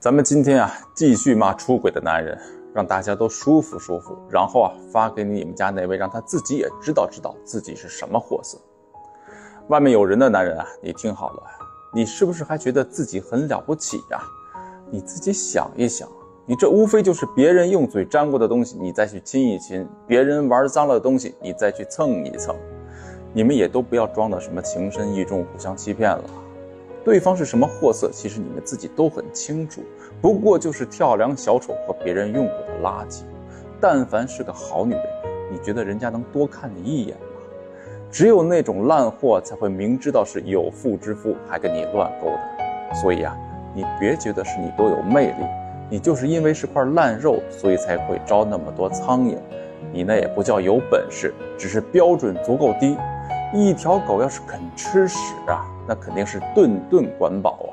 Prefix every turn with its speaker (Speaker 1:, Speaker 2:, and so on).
Speaker 1: 咱们今天啊，继续骂出轨的男人，让大家都舒服舒服。然后啊，发给你们家那位，让他自己也知道知道自己是什么货色。外面有人的男人啊，你听好了，你是不是还觉得自己很了不起呀？你自己想一想，你这无非就是别人用嘴沾过的东西，你再去亲一亲；别人玩脏了的东西，你再去蹭一蹭。你们也都不要装的什么情深意重，互相欺骗了。对方是什么货色，其实你们自己都很清楚，不过就是跳梁小丑和别人用过的垃圾。但凡是个好女人，你觉得人家能多看你一眼吗？只有那种烂货才会明知道是有妇之夫还跟你乱勾搭。所以啊，你别觉得是你多有魅力，你就是因为是块烂肉，所以才会招那么多苍蝇。你那也不叫有本事，只是标准足够低。一条狗要是肯吃屎啊！那肯定是顿顿管饱啊。